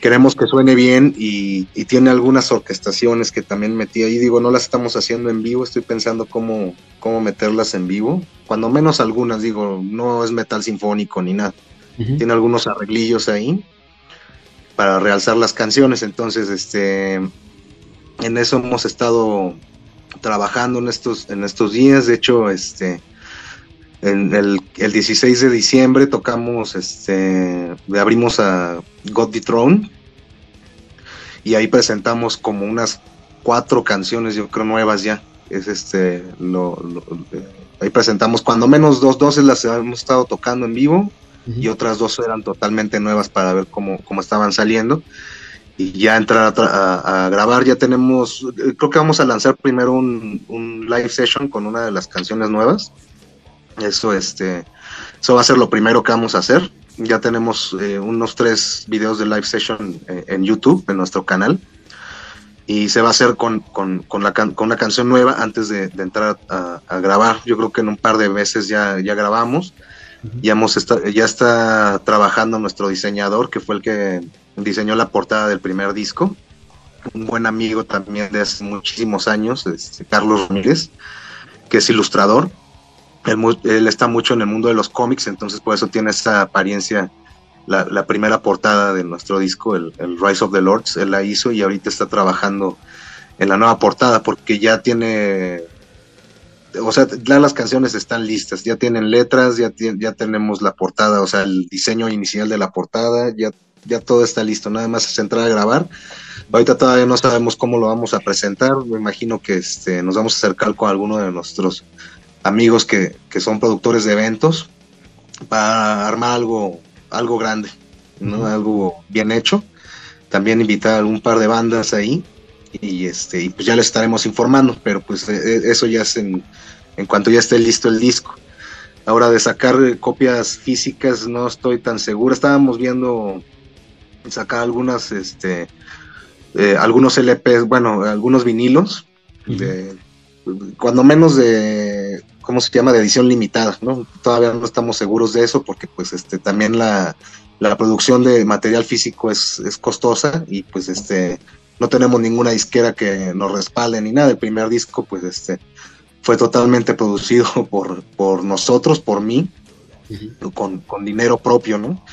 queremos que suene bien y, tiene algunas orquestaciones que también metí ahí. Digo, no las estamos haciendo en vivo, estoy pensando cómo, cómo meterlas en vivo. Cuando menos algunas, digo, no es metal sinfónico ni nada. Tiene algunos arreglillos ahí para realzar las canciones. Entonces, este, en eso hemos estado trabajando en estos, en estos días. De hecho, este, en el, el 16 de diciembre tocamos, este, abrimos a God the Throne y ahí presentamos como unas cuatro canciones, yo creo nuevas ya. Es este, lo, ahí presentamos cuando menos dos, doce las hemos estado tocando en vivo y otras dos eran totalmente nuevas para ver cómo, cómo estaban saliendo y ya entrar a, grabar. Ya tenemos, creo que vamos a lanzar primero un, live session con una de las canciones nuevas. Eso, este, eso va a ser lo primero que vamos a hacer. Ya tenemos eh, unos tres videos de live session eh, en YouTube, en nuestro canal. Y se va a hacer con, con, con, la, con una canción nueva antes de, entrar a, grabar. Yo creo que en un par de veces ya, ya grabamos. Ya, hemos ya está trabajando nuestro diseñador, que fue el que diseñó la portada del primer disco. Un buen amigo también de hace muchísimos años, este, Carlos Ramírez, que es ilustrador. Él, está mucho en el mundo de los cómics, entonces por eso tiene esa apariencia. La, primera portada de nuestro disco, el, Rise of the Lords, él la hizo y ahorita está trabajando en la nueva portada porque ya tiene o sea, ya las canciones están listas, ya tienen letras, ya, ya tenemos la portada, o sea, el diseño inicial de la portada, ya ya todo está listo, nada más es entrar a grabar. Ahorita todavía no sabemos cómo lo vamos a presentar, me imagino que este, nos vamos a acercar con alguno de nuestros amigos que, son productores de eventos para armar algo, algo grande, ¿no? algo bien hecho. También invitar a un par de bandas ahí y este y pues ya les estaremos informando, pero pues e, e, eso ya es en, en cuanto ya esté listo el disco. Ahora de sacar copias físicas no estoy tan seguro. Estábamos viendo sacar algunas este eh, algunos LPs, bueno, algunos vinilos, de, cuando menos de, ¿cómo se llama?, de edición limitada, ¿no? Todavía no estamos seguros de eso porque pues este también la, la producción de material físico es, es costosa y pues este no tenemos ninguna disquera que nos respalde ni nada. El primer disco, pues este, fue totalmente producido por, por nosotros, por mí, con, con, dinero propio, ¿no?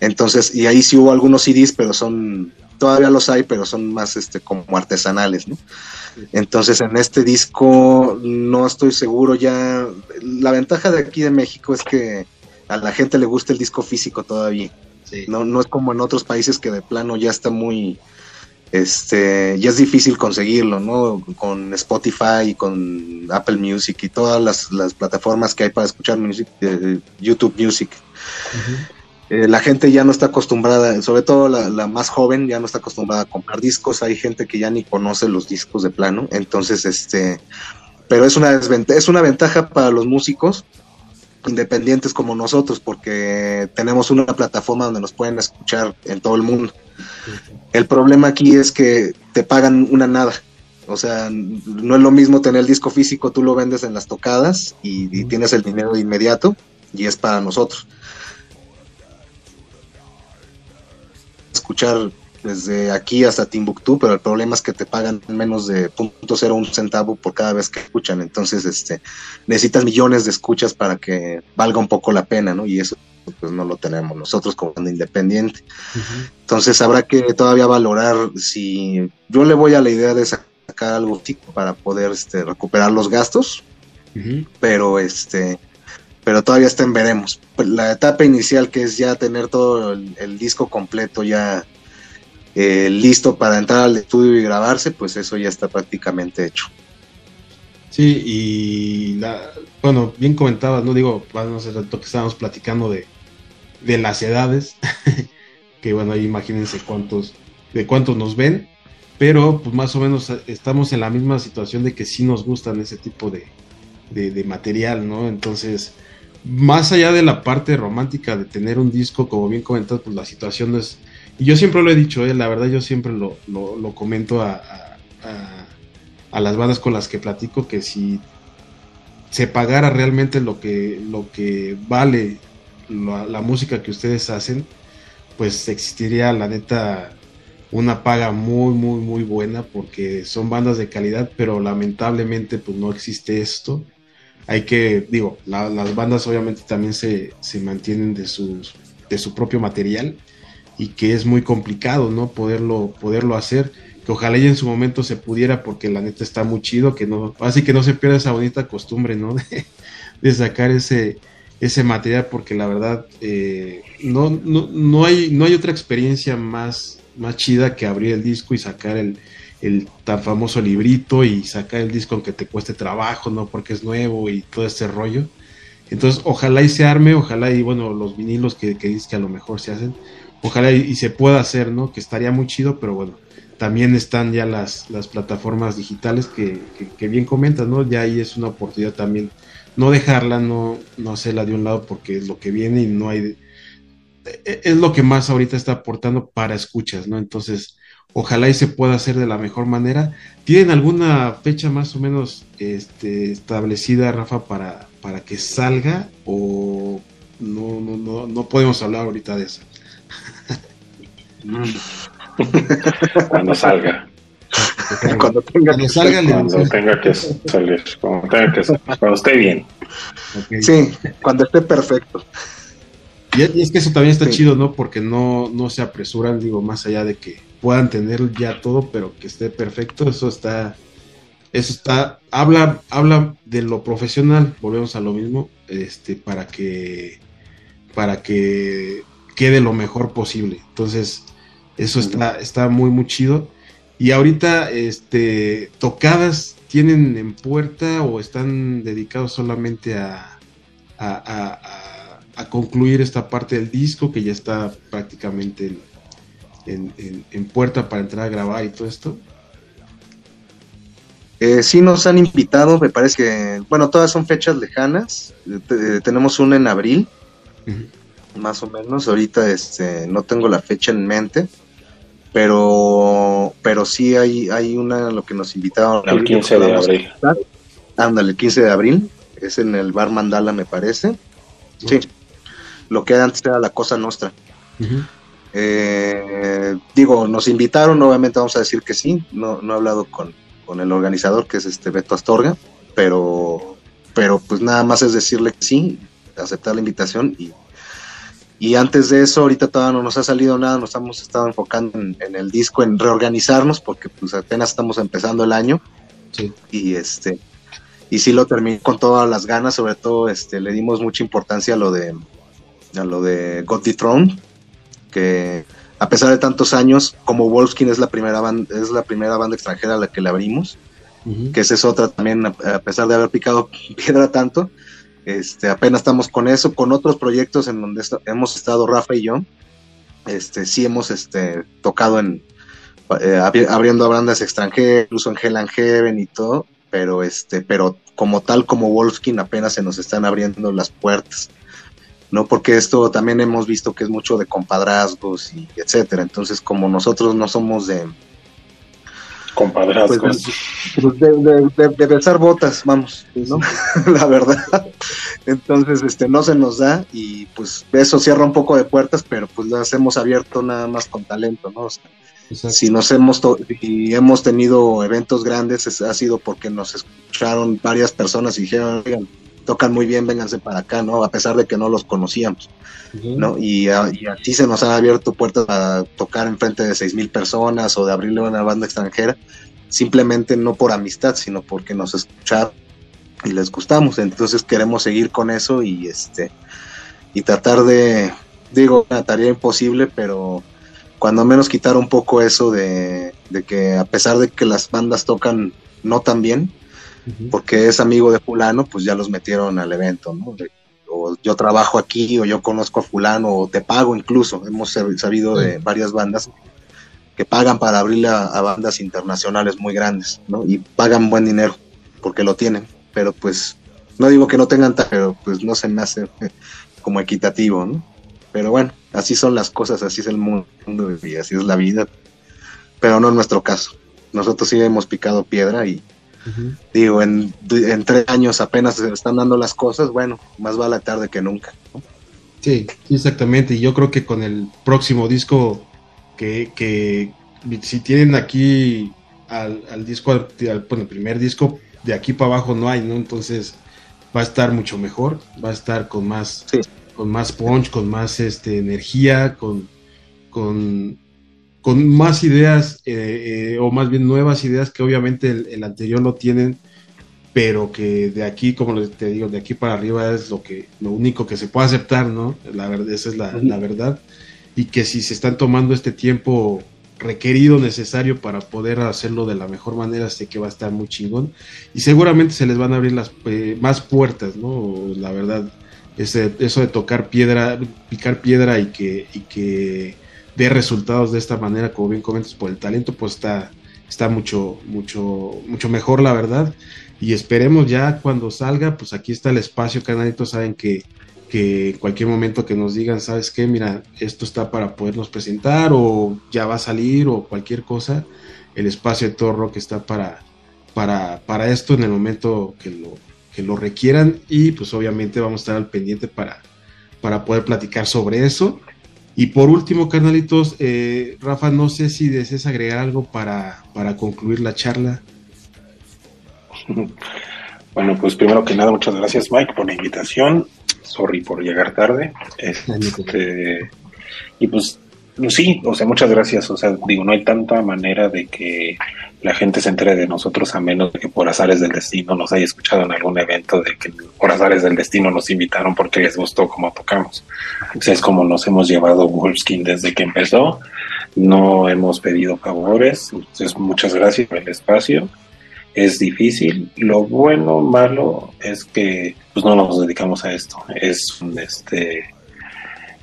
Entonces, y ahí sí hubo algunos CDs, pero son, todavía los hay, pero son más este, como artesanales, ¿no? Entonces, en este disco no estoy seguro ya. La ventaja de aquí de México es que a la gente le gusta el disco físico todavía. No, no es como en otros países que de plano ya está muy, este, ya es difícil conseguirlo, ¿no? Con Spotify y con Apple Music y todas las, plataformas que hay para escuchar music, eh, YouTube Music. Eh, la gente ya no está acostumbrada, sobre todo la, más joven, ya no está acostumbrada a comprar discos. Hay gente que ya ni conoce los discos de plano. Entonces, este, pero es una es una ventaja para los músicos independientes como nosotros, porque tenemos una plataforma donde nos pueden escuchar en todo el mundo. El problema aquí es que te pagan una nada. O sea, no es lo mismo tener el disco físico, tú lo vendes en las tocadas y, tienes el dinero de inmediato y es para nosotros. Escuchar desde aquí hasta Timbuktu, pero el problema es que te pagan menos de un centavo por cada vez que escuchan. Entonces, este, necesitas millones de escuchas para que valga un poco la pena, ¿no? Y eso pues no lo tenemos nosotros como independiente. Entonces habrá que todavía valorar si yo le voy a la idea de sacar algo para poder este, recuperar los gastos, pero este pero todavía está en veremos. La etapa inicial que es ya tener todo el, disco completo ya eh, listo para entrar al estudio y grabarse, pues eso ya está prácticamente hecho. Sí, y la, bueno, bien comentabas, no digo, no sé tanto que estábamos platicando de, de las edades, que bueno, ahí imagínense cuántos, de cuántos nos ven, pero pues más o menos estamos en la misma situación de que sí nos gustan ese tipo de, de, material, ¿no? Entonces, más allá de la parte romántica de tener un disco, como bien comentado, pues la situación es, y yo siempre lo he dicho, ¿eh? la verdad yo siempre lo, lo, comento a, a, a, las bandas con las que platico, que si se pagara realmente lo que, lo que vale la, música que ustedes hacen, pues existiría la neta una paga muy, muy, muy buena porque son bandas de calidad, pero lamentablemente pues no existe esto. Hay que, digo, las bandas obviamente también se, se mantienen de, sus, de su propio material y que es muy complicado, ¿no? Poderlo, poderlo hacer. Que ojalá y en su momento se pudiera porque la neta está muy chido, que no, así que no se pierda esa bonita costumbre, ¿no? de sacar ese, ese material porque la verdad eh, no, no, no, hay, no hay otra experiencia más, más chida que abrir el disco y sacar el, el tan famoso librito y sacar el disco aunque te cueste trabajo, ¿no? Porque es nuevo y todo ese rollo. Entonces, ojalá y se arme, ojalá y bueno, los vinilos que, que dices que a lo mejor se hacen, ojalá y, se pueda hacer, ¿no? Que estaría muy chido, pero bueno, también están ya las, las plataformas digitales que, que, que bien comentas, ¿no? Ya ahí es una oportunidad también no dejarla, no, no hacerla de un lado porque es lo que viene y no hay... E, es lo que más ahorita está aportando para escuchas, ¿no? Entonces, ojalá y se pueda hacer de la mejor manera. ¿Tienen alguna fecha más o menos este, establecida, Rafa, para, para que salga o no, no, no, no podemos hablar ahorita de eso? Cuando salga. cuando tenga que salga, cuando tenga que salir, cuando tenga que salir, cuando esté bien. Sí, cuando esté perfecto. Y es que eso también está chido, ¿no? Porque no, no se apresuran, digo, más allá de que puedan tener ya todo, pero que esté perfecto, eso está, eso está, habla, habla de lo profesional, volvemos a lo mismo, este, para que, para que quede lo mejor posible. Entonces, eso está, está muy, muy chido. Y ahorita, este, tocadas tienen en puerta o están dedicados solamente a, a, concluir esta parte del disco que ya está prácticamente en, puerta para entrar a grabar y todo esto. Eh, sí nos han invitado, me parece que, bueno, todas son fechas lejanas. tenemos una en abril, más o menos. Ahorita este, no tengo la fecha en mente pero pero sí hay hay una lo que nos invitaron. El 15 de abril. ándale el 15 de abril. Es en el bar Mandala me parece. Sí. Lo que antes era la cosa nuestra eh, digo nos invitaron obviamente vamos a decir que sí no no he hablado con, con el organizador que es este Beto Astorga pero pero pues nada más es decirle que sí aceptar la invitación y y antes de eso, ahorita todavía no nos ha salido nada, nos hemos estado enfocando en, el disco, en reorganizarnos, porque pues apenas estamos empezando el año. Y este, y sí lo terminé con todas las ganas, sobre todo este, le dimos mucha importancia a lo de a lo de God Throne, que a pesar de tantos años, como Wolfskin es la primera banda, es la primera banda extranjera a la que le abrimos, que esa es otra también, a pesar de haber picado piedra tanto, este, apenas estamos con eso, con otros proyectos en donde hemos estado Rafa y yo. Este, sí hemos este, tocado en eh, abriendo a bandas extranjeras, incluso en Hell and Heaven y todo, pero este, pero como tal como Wolfskin apenas se nos están abriendo las puertas. ¿No? Porque esto también hemos visto que es mucho de compadrazgos y etcétera. Entonces, como nosotros no somos de, compadrazgos. Pues, de, de, besar botas, vamos, ¿no? la verdad. Entonces, este, no se nos da y pues eso cierra un poco de puertas, pero pues las hemos abierto nada más con talento, ¿no? si nos hemos, y hemos tenido eventos grandes, ha sido porque nos escucharon varias personas y dijeron, oigan, tocan muy bien, vénganse para acá, ¿no? A pesar de que no los conocíamos, ¿no? Y, y, así se nos han abierto puertas a tocar en frente de seis mil personas o de abrirle una banda extranjera, simplemente no por amistad, sino porque nos escucharon y les gustamos. Entonces queremos seguir con eso y este y tratar de, digo, una tarea imposible, pero cuando menos quitar un poco eso de, de que a pesar de que las bandas tocan no tan bien, porque es amigo de fulano, pues ya los metieron al evento, ¿no? o yo trabajo aquí, o yo conozco a fulano, o te pago incluso. Hemos sabido de varias bandas que pagan para abrirle a, bandas internacionales muy grandes, ¿no? Y pagan buen dinero, porque lo tienen, pero pues, no digo que no tengan, pero pues no se me hace como equitativo, ¿no? Pero bueno, así son las cosas, así es el mundo y así es la vida, pero no en nuestro caso. Nosotros sí hemos picado piedra y, Digo, en, tres años apenas se están dando las cosas, bueno, más vale tarde que nunca. Sí, exactamente. Y yo creo que con el próximo disco, que, si tienen aquí al, disco, al, el primer disco, de aquí para abajo no hay, ¿no? Entonces va a estar mucho mejor, va a estar con más, con más punch, con más este, energía, con, con con más ideas, eh, eh, o más bien nuevas ideas que obviamente el, anterior no tienen, pero que de aquí, como te digo, de aquí para arriba es lo que lo único que se puede aceptar, ¿no? La verdad, esa es la, verdad. Y que si se están tomando este tiempo requerido, necesario para poder hacerlo de la mejor manera, sé que va a estar muy chingón. Y seguramente se les van a abrir las eh, más puertas, ¿no? La verdad, ese, eso de tocar piedra, picar piedra y que, y que de resultados de esta manera, como bien comentas, por el talento, pues está, está mucho, mucho, mucho mejor, la verdad. Y esperemos ya cuando salga, pues aquí está el espacio, canalitos saben que, que en cualquier momento que nos digan, ¿sabes qué? Mira, esto está para podernos presentar o ya va a salir o cualquier cosa, el espacio de Torro que está para, para, para esto en el momento que lo, que lo requieran y pues obviamente vamos a estar al pendiente para, para poder platicar sobre eso y por último, carnalitos, eh, Rafa, no sé si deseas agregar algo para, para concluir la charla. Bueno, pues primero que nada, muchas gracias Mike por la invitación. Sorry por llegar tarde. Este, y pues sí, o sea, muchas gracias. O sea, digo, no hay tanta manera de que la gente se entere de nosotros a menos de que por azares del destino nos haya escuchado en algún evento de que por azares del destino nos invitaron porque les gustó cómo tocamos. O sea, es como nos hemos llevado Wolfskin desde que empezó. No hemos pedido favores. Entonces, muchas gracias por el espacio. Es difícil. Lo bueno, malo, es que pues no nos dedicamos a esto. Es un, este,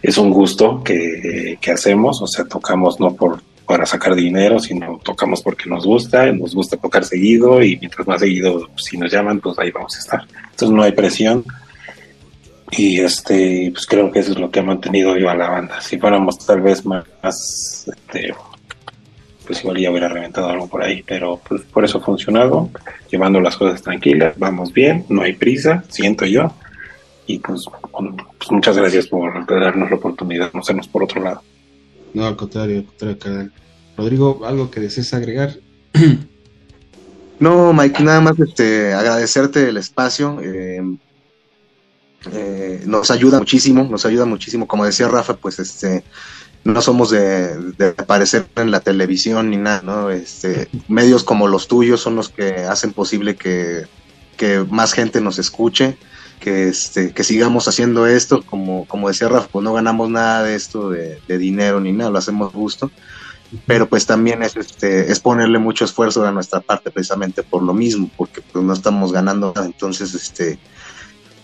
es un gusto que, que hacemos. O sea, tocamos no por para sacar dinero, sino tocamos porque nos gusta, nos gusta tocar seguido y mientras más seguido, si nos llaman, pues ahí vamos a estar. Entonces no hay presión y este, pues creo que eso es lo que ha mantenido yo a la banda. Si fuéramos tal vez más, este, pues igual ya hubiera reventado algo por ahí, pero pues por eso ha funcionado, llevando las cosas tranquilas, vamos bien, no hay prisa, siento yo, y pues, pues muchas gracias por darnos la oportunidad de conocernos por otro lado. No, al contrario, al contrario, Rodrigo, ¿algo que desees agregar? No, Mike, nada más este, agradecerte el espacio. Eh, eh, nos ayuda muchísimo, nos ayuda muchísimo. Como decía Rafa, pues este, no somos de, aparecer en la televisión ni nada, ¿no? Este, medios como los tuyos son los que hacen posible que, más gente nos escuche, que, este, que sigamos haciendo esto. Como, como decía Rafa, pues no ganamos nada de esto de, dinero ni nada, lo hacemos gusto. Pero pues también es, este, es ponerle mucho esfuerzo de nuestra parte precisamente por lo mismo, porque pues no estamos ganando nada. Entonces, este,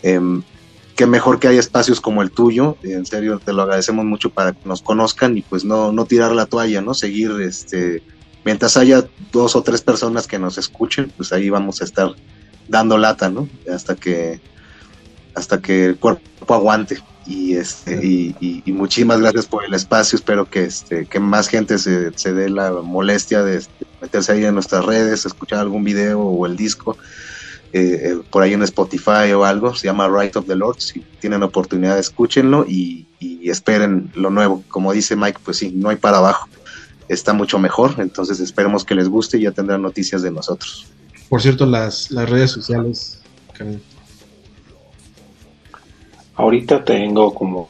em, qué mejor que hay espacios como el tuyo, en serio te lo agradecemos mucho para que nos conozcan y pues no, no tirar la toalla, ¿no? Seguir, este, mientras haya dos o tres personas que nos escuchen, pues ahí vamos a estar dando lata, ¿no? Hasta que, hasta que el cuerpo aguante. Y este, y, y, muchísimas gracias por el espacio, espero que este, que más gente se, se dé la molestia de meterse ahí en nuestras redes, escuchar algún video o el disco eh, eh, por ahí en Spotify o algo, se llama Right of the Lord, si tienen oportunidad escúchenlo y, esperen lo nuevo. Como dice Mike, pues sí, no hay para abajo, está mucho mejor, entonces esperemos que les guste y ya tendrán noticias de nosotros. Por cierto, las, las redes sociales, Ahorita tengo como,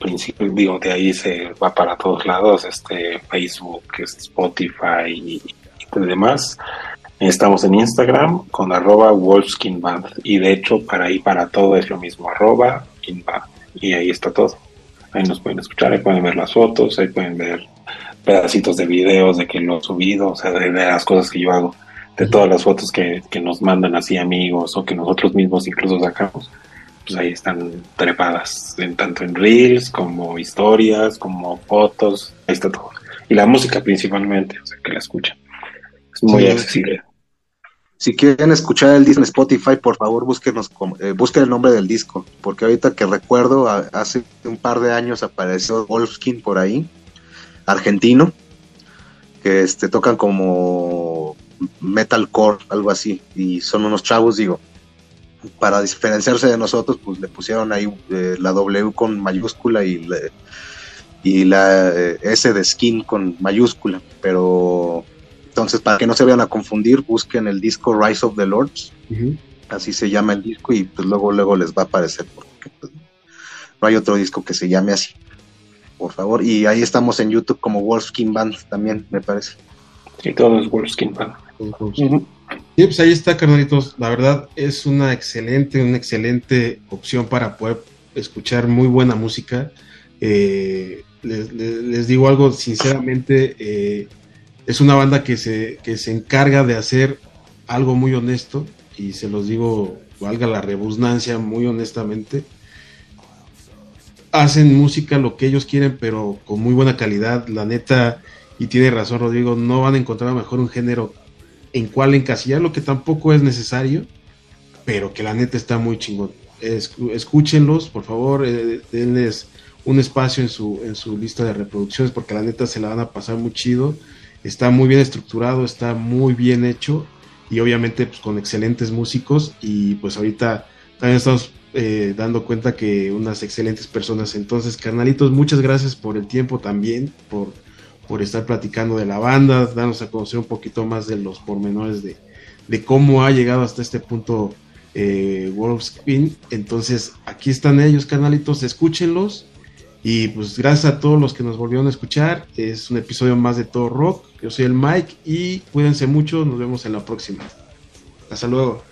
principio, digo, de ahí se va para todos lados, este Facebook, Spotify y, demás. Estamos en Instagram con arroba Wolfskinband y de hecho para ahí para todo es lo mismo, arroba y ahí está todo. Ahí nos pueden escuchar, ahí pueden ver las fotos, ahí pueden ver pedacitos de videos de que lo he subido, o sea, de, las cosas que yo hago, de todas las fotos que, nos mandan así amigos o que nosotros mismos incluso sacamos, pues ahí están trepadas, en, tanto en reels como historias, como fotos, ahí está todo. Y la música principalmente, o sea, que la escuchan. Es muy accesible. Si quieren escuchar el disco en Spotify, por favor búsquenos, eh, busquen el nombre del disco, porque ahorita que recuerdo, hace un par de años apareció Wolfskin por ahí, argentino, que este, tocan como metalcore, algo así, y son unos chavos, digo, para diferenciarse de nosotros, pues le pusieron ahí eh, la W con mayúscula y, y la eh, S de skin con mayúscula, pero entonces, para que no se vayan a confundir, busquen el disco Rise of the Lords. Así se llama el disco y pues luego, luego les va a aparecer porque pues, no hay otro disco que se llame así. Por favor. Y ahí estamos en YouTube como Wolfskin Band también, me parece. Sí, todo es Wolfskin Band. Sí, pues ahí está, carnalitos. La verdad es una excelente, una excelente opción para poder escuchar muy buena música. Eh, les, digo algo sinceramente, eh, es una banda que se, que se encarga de hacer algo muy honesto, y se los digo, valga la rebusnancia, muy honestamente. Hacen música lo que ellos quieren, pero con muy buena calidad. La neta, y tiene razón Rodrigo, no van a encontrar mejor un género en cual encasillar, lo que tampoco es necesario, pero que la neta está muy chingón. escúchenlos, por favor, eh, denles un espacio en su, en su lista de reproducciones, porque la neta se la van a pasar muy chido está muy bien estructurado, está muy bien hecho y obviamente pues, con excelentes músicos y pues ahorita también estamos eh, dando cuenta que unas excelentes personas. Entonces, carnalitos, muchas gracias por el tiempo también, por, por estar platicando de la banda, darnos a conocer un poquito más de los pormenores de, de cómo ha llegado hasta este punto eh, Wolfspin. Entonces, aquí están ellos, carnalitos, escúchenlos y pues gracias a todos los que nos volvieron a escuchar. Es un episodio más de Todo Rock. Yo soy el Mike y cuídense mucho. Nos vemos en la próxima. Hasta luego.